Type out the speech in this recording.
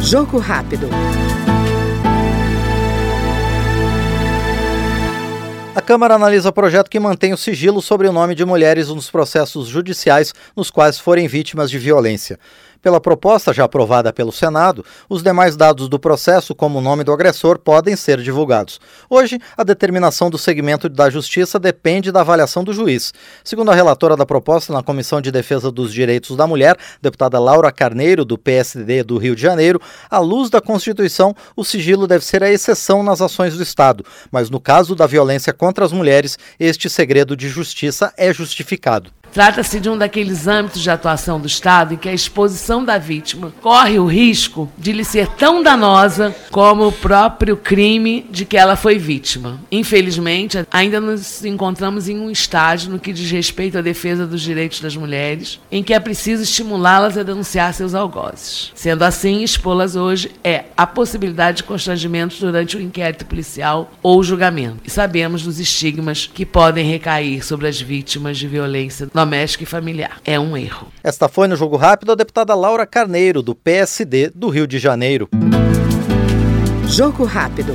Jogo rápido. A Câmara analisa projeto que mantém o sigilo sobre o nome de mulheres nos processos judiciais nos quais forem vítimas de violência. Pela proposta já aprovada pelo Senado, os demais dados do processo, como o nome do agressor, podem ser divulgados. Hoje, a determinação do segmento da Justiça depende da avaliação do juiz. Segundo a relatora da proposta na Comissão de Defesa dos Direitos da Mulher, deputada Laura Carneiro, do PSD do Rio de Janeiro, à luz da Constituição, o sigilo deve ser a exceção nas ações do Estado, mas no caso da violência contra as mulheres, este segredo de justiça é justificado. Trata-se de um daqueles âmbitos de atuação do Estado em que a exposição da vítima corre o risco de lhe ser tão danosa como o próprio crime de que ela foi vítima. Infelizmente, ainda nos encontramos em um estágio no que diz respeito à defesa dos direitos das mulheres, em que é preciso estimulá-las a denunciar seus algozes. Sendo assim, expô-las hoje é a possibilidade de constrangimentos durante o inquérito policial ou julgamento. E sabemos dos estigmas que podem recair sobre as vítimas de violência doméstica e familiar. É um erro. Esta foi no Jogo Rápido a deputada Laura Carneiro, do PSD do Rio de Janeiro. Jogo Rápido.